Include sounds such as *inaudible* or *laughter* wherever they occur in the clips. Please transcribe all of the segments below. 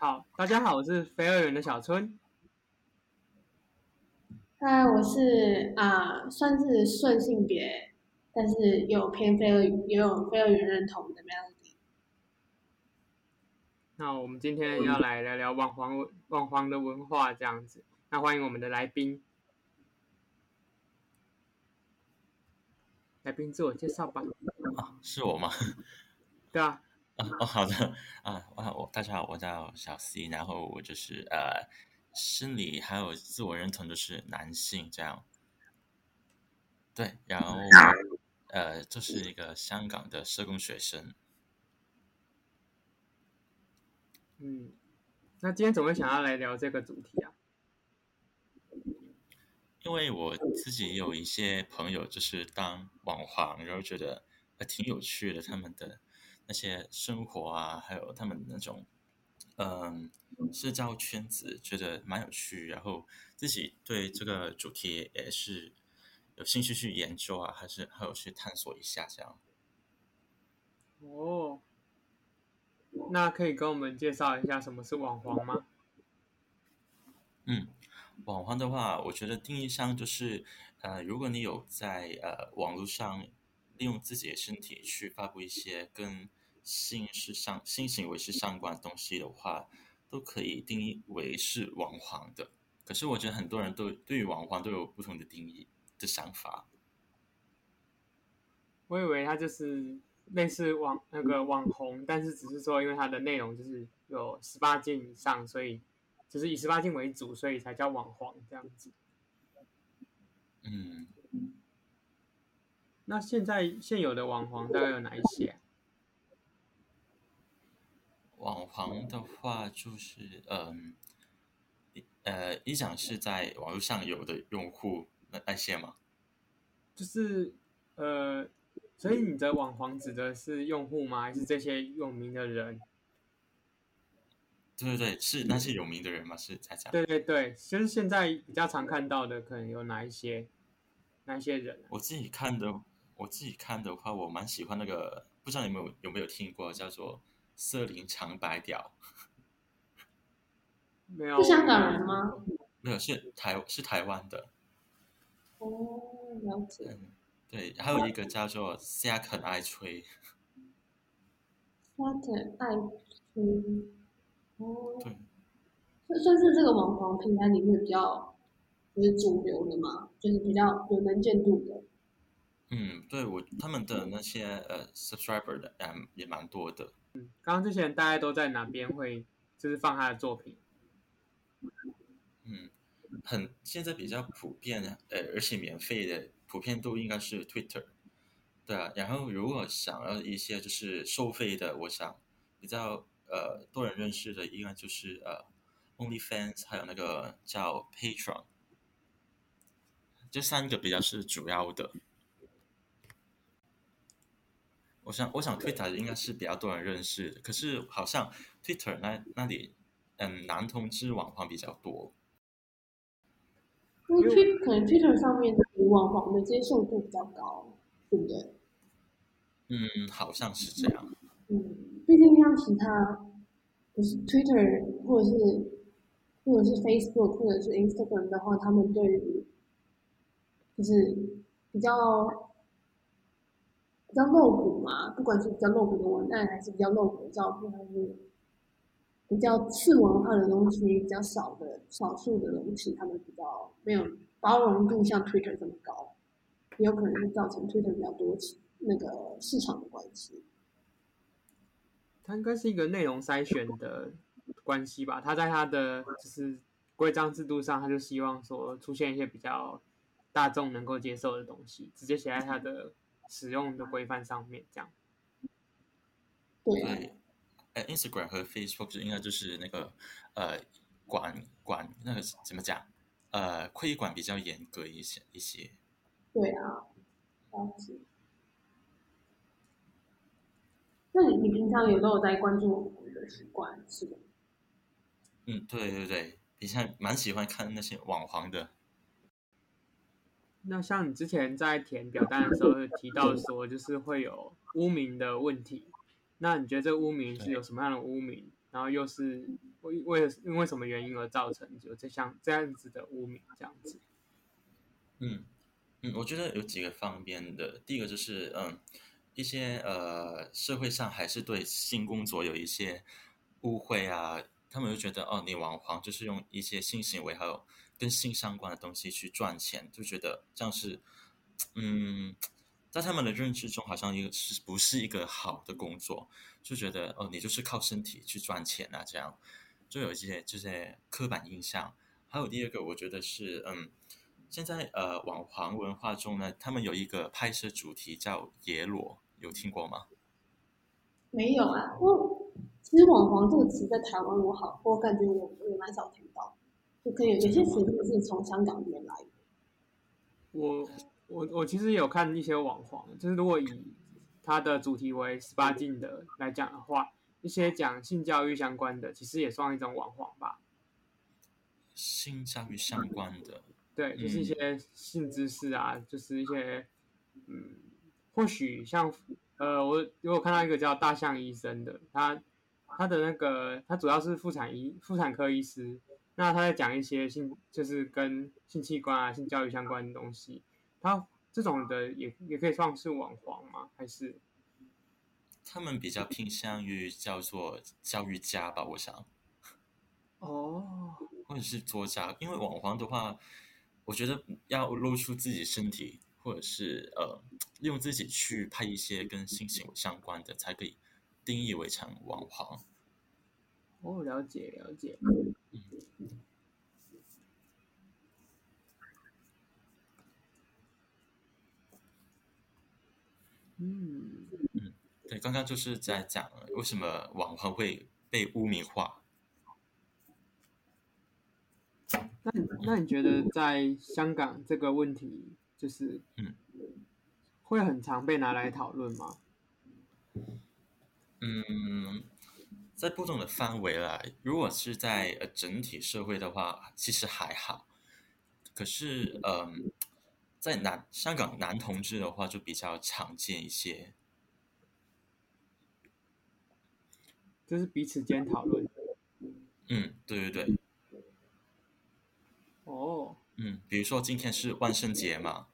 好，大家好，我是非二元的小春。嗨，我是啊、呃，算是顺性别，但是有偏非二，也有非二元认同的 Melody。那我们今天要来聊聊网黄网黄的文化这样子。那欢迎我们的来宾，来宾自我介绍吧。啊，是我吗？对啊。哦，好的啊，我大家好，我叫小 C，然后我就是呃，心理还有自我认同就是男性这样，对，然后呃，就是一个香港的社工学生。嗯，那今天怎么想要来聊这个主题啊？因为我自己有一些朋友就是当网黄，然后觉得还挺有趣的，他们的。那些生活啊，还有他们那种，嗯，社交圈子，觉得蛮有趣。然后自己对这个主题也是有兴趣去研究啊，还是还有去探索一下这样。哦，那可以跟我们介绍一下什么是网黄吗？嗯，网黄的话，我觉得定义上就是，呃，如果你有在呃网络上利用自己的身体去发布一些跟性是上性行为是相关东西的话，都可以定义为是网黄的。可是我觉得很多人都对于网黄都有不同的定义的想法。我以为它就是类似网那个网红，但是只是说因为它的内容就是有十八禁以上，所以就是以十八禁为主，所以才叫网黄这样子。嗯，那现在现有的网黄大概有哪一些啊？网黄的话，就是嗯，呃，你讲是在网络上有的用户那那些吗？就是呃，所以你的网黄指的是用户吗？还是这些有名的人？对对对，是那些有名的人吗？是在讲？对对对，就是现在比较常看到的，可能有哪一些？哪一些人啊？我自己看的，我自己看的话，我蛮喜欢那个，不知道你们有有没有听过，叫做。色林长白屌，*laughs* 没有是香港人吗？没有，是台是台湾的。哦，了解。嗯，对，还有一个叫做虾肯爱吹。虾肯爱吹。哦。对。算算是这个网红平台里面比较就是主流的嘛，就是比较有能见度的。嗯，对我他们的那些呃 subscriber 的也也蛮多的。刚刚这些人大概都在哪边会就是放他的作品？嗯，很现在比较普遍的，呃，而且免费的普遍都应该是 Twitter，对啊。然后如果想要一些就是收费的，我想比较呃多人认识的，应该就是呃 OnlyFans，还有那个叫 Patron，这三个比较是主要的。我想，我想 Twitter 应该是比较多人认识的，可是好像 Twitter 那那里，嗯，男同志网黄比较多。因为 Twitter 可能 Twitter 上面的网黄的接受度比较高，对不对？嗯，好像是这样。嗯，毕竟像其他，不是 Twitter 或者是或者是 Facebook 或者是 Instagram 的话，他们对于就是比较。比较露骨嘛，不管是比较露骨的文案，还是比较露骨的照片，还是比较次文化的东西，比较少的少数的东西，他们比较没有包容度，像 Twitter 这么高，也有可能是造成 Twitter 比较多那个市场的关系。它应该是一个内容筛选的关系吧？他在他的就是规章制度上，他就希望说出现一些比较大众能够接受的东西，直接写在他的。使用的规范上面，这样。对，呃，Instagram 和 Facebook 就应该就是那个呃管管那个怎么讲？呃，规管比较严格一些一些。对啊，了解。那你你平常有没有在关注网红的习惯？是的。嗯，对对对，平常蛮喜欢看那些网黄的。那像你之前在填表单的时候提到说，就是会有污名的问题。那你觉得这个污名是有什么样的污名？然后又是为为因为什么原因而造成有这项这样子的污名这样子？嗯嗯，我觉得有几个方面的。第一个就是嗯，一些呃社会上还是对性工作有一些误会啊，他们就觉得哦，你网黄就是用一些性行为还有跟性相关的东西去赚钱，就觉得这样是嗯。在他们的认知中，好像一个是不是一个好的工作，就觉得哦，你就是靠身体去赚钱啊，这样就有一些这些刻板印象。还有第二个，我觉得是嗯，现在呃网黄文化中呢，他们有一个拍摄主题叫“野裸”，有听过吗？没有啊，我其实“网黄”这个词在台湾我好，我感觉我也蛮少听，就可以有一些词是从香港那边来的。我。我我其实有看一些网黄，就是如果以它的主题为十八禁的来讲的话，一些讲性教育相关的，其实也算一种网黄吧。性教育相关的，对，就是一些性知识啊，嗯、就是一些，嗯，或许像呃，我如果看到一个叫大象医生的，他他的那个他主要是妇产医妇产科医师，那他在讲一些性，就是跟性器官啊、性教育相关的东西。他这种的也也可以算是网黄吗？还是他们比较偏向于叫做教育家吧？我想，*laughs* 哦，或者是作家，因为网黄的话，我觉得要露出自己身体，或者是呃，用自己去拍一些跟性行为相关的，才可以定义为成网黄。哦，了解了解。嗯。嗯嗯，对，刚刚就是在讲为什么网红会被污名化。那你那你觉得在香港这个问题，就是嗯，会很常被拿来讨论吗？嗯，在不同的范围来，如果是在呃整体社会的话，其实还好。可是嗯。在男香港男同志的话就比较常见一些，就是彼此间讨论。嗯，对对对。哦。嗯，比如说今天是万圣节嘛。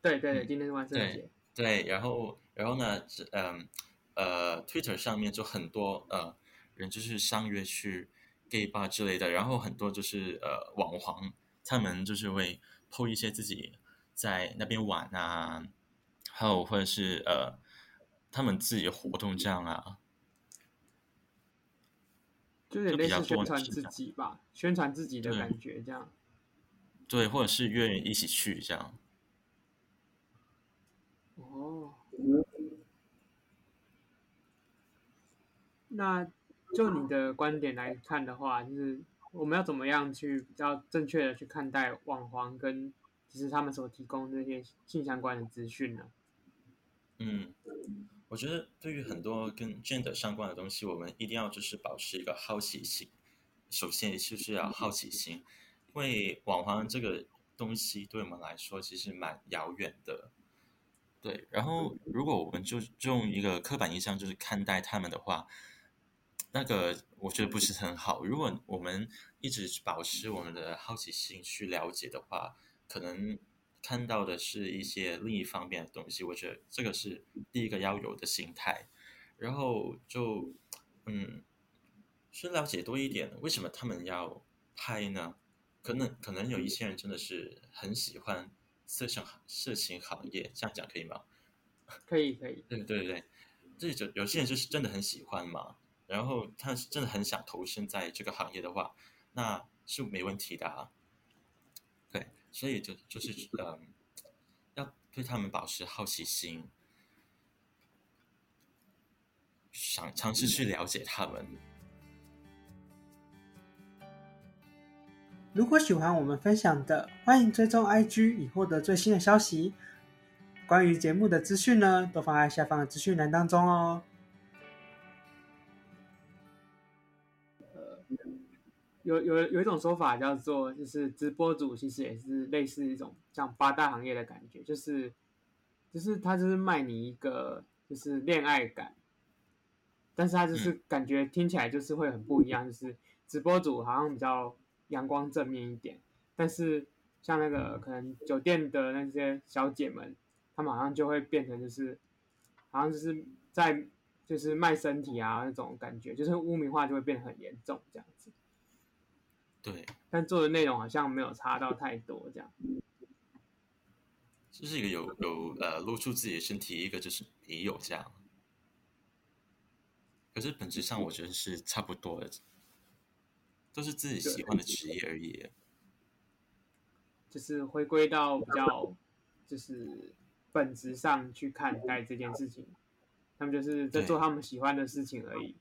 对对对，今天是万圣节。对，对，然后然后呢，嗯呃，Twitter 上面就很多呃人就是相约去 gay bar 之类的，然后很多就是呃网黄，他们就是会。偷一些自己在那边玩啊，还有或者是呃，他们自己的活动这样啊，就有点类似宣传自己吧，宣传自己的感觉这样。对，或者是愿意一起去这样。哦。那就你的观点来看的话，就是。我们要怎么样去比较正确的去看待网黄跟其实他们所提供这些性相关的资讯呢？嗯，我觉得对于很多跟 gender 相关的东西，我们一定要就是保持一个好奇心。首先就是要好奇心，因为网黄这个东西对我们来说其实蛮遥远的。对，然后如果我们就用一个刻板印象就是看待他们的话。那个我觉得不是很好。如果我们一直保持我们的好奇心去了解的话，可能看到的是一些另一方面的东西。我觉得这个是第一个要有的心态。然后就嗯，去了解多一点，为什么他们要拍呢？可能可能有一些人真的是很喜欢色情色情行业，这样讲可以吗？可 *laughs* 以可以。对对对，这就有些人就是真的很喜欢嘛。然后他是真的很想投身在这个行业的话，那是没问题的啊。所以就就是嗯，要对他们保持好奇心，想尝试去了解他们。如果喜欢我们分享的，欢迎追踪 IG 以获得最新的消息。关于节目的资讯呢，都放在下方的资讯栏当中哦。有有有一种说法叫做，就是直播主其实也是类似一种像八大行业的感觉，就是就是他就是卖你一个就是恋爱感，但是他就是感觉听起来就是会很不一样，就是直播主好像比较阳光正面一点，但是像那个可能酒店的那些小姐们，她们好像就会变成就是好像就是在就是卖身体啊那种感觉，就是污名化就会变得很严重这样子。对，但做的内容好像没有差到太多，这样。就是一个有有呃露出自己的身体，一个就是没有这样。可是本质上我觉得是差不多的，都是自己喜欢的职业而已。就是回归到比较就是本质上去看待这件事情，他们就是在做他们喜欢的事情而已，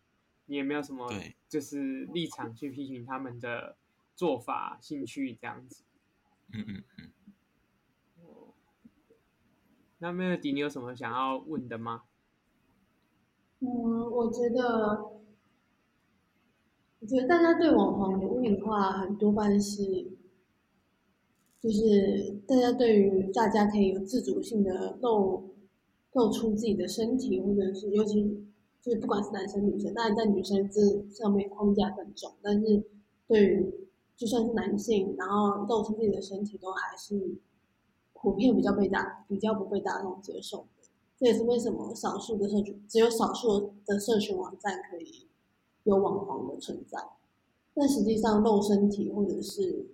你也没有什么就是立场去批评他们的。做法、兴趣这样子。嗯嗯嗯。哦。那 Melody，你有什么想要问的吗？嗯，我觉得，我觉得大家对网红的污名化很多半是，就是大家对于大家可以有自主性的露露出自己的身体，或者是尤其就是不管是男生女生，当然在女生这上面框架更重，但是对于就算是男性，然后露出自己的身体，都还是普遍比较被大，比较不被大众接受的。这也是为什么少数的社群，只有少数的社群网站可以有网红的存在。但实际上，露身体或者是，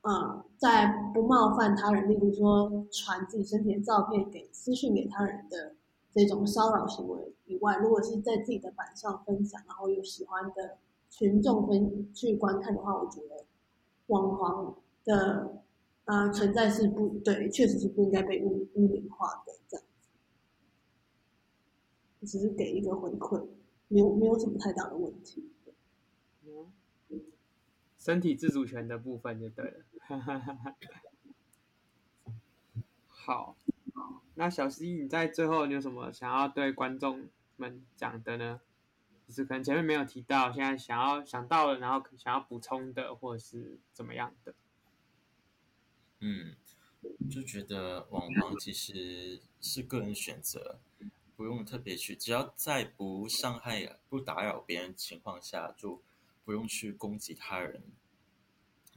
啊、嗯，在不冒犯他人，例如说传自己身体的照片给私讯给他人的这种骚扰行为以外，如果是在自己的版上分享，然后有喜欢的。群众分去观看的话，我觉得网黄的啊、存在是不对，确实是不应该被污污名化的这样子。只是给一个回馈，没有没有什么太大的问题。嗯，身体自主权的部分就对了。好，那小十一你在最后你有什么想要对观众们讲的呢？就是可能前面没有提到，现在想要想到了，然后想要补充的，或者是怎么样的？嗯，就觉得网 *clears throat* 黄其实是个人选择，不用特别去，只要在不伤害、不打扰别人情况下，就不用去攻击他人，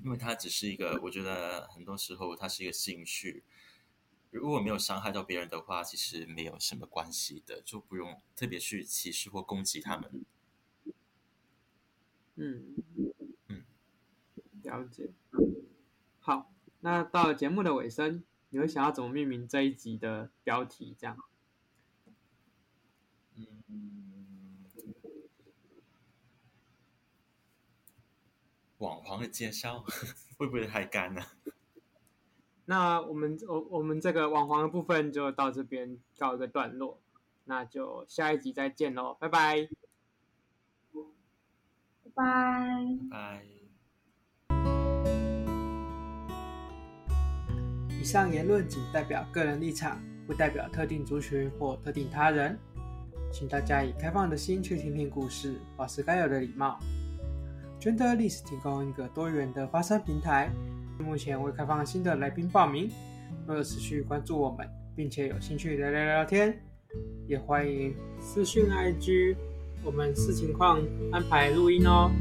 因为他只是一个，我觉得很多时候他是一个兴趣。如果没有伤害到别人的话，其实没有什么关系的，就不用特别去歧视或攻击他们。嗯嗯，了解。好，那到了节目的尾声，你会想要怎么命名这一集的标题？这样？嗯，网黄的介绍 *laughs* 会不会太干了？那我们我我们这个网黄的部分就到这边告一个段落，那就下一集再见喽，拜拜，拜拜，拜。以上言论仅代表个人立场，不代表特定族群或特定他人，请大家以开放的心去听听故事，保持该有的礼貌。Genderless 提供一个多元的发声平台。目前未开放新的来宾报名，若有持续关注我们，并且有兴趣来聊聊天，也欢迎私讯 IG，我们视情况安排录音哦。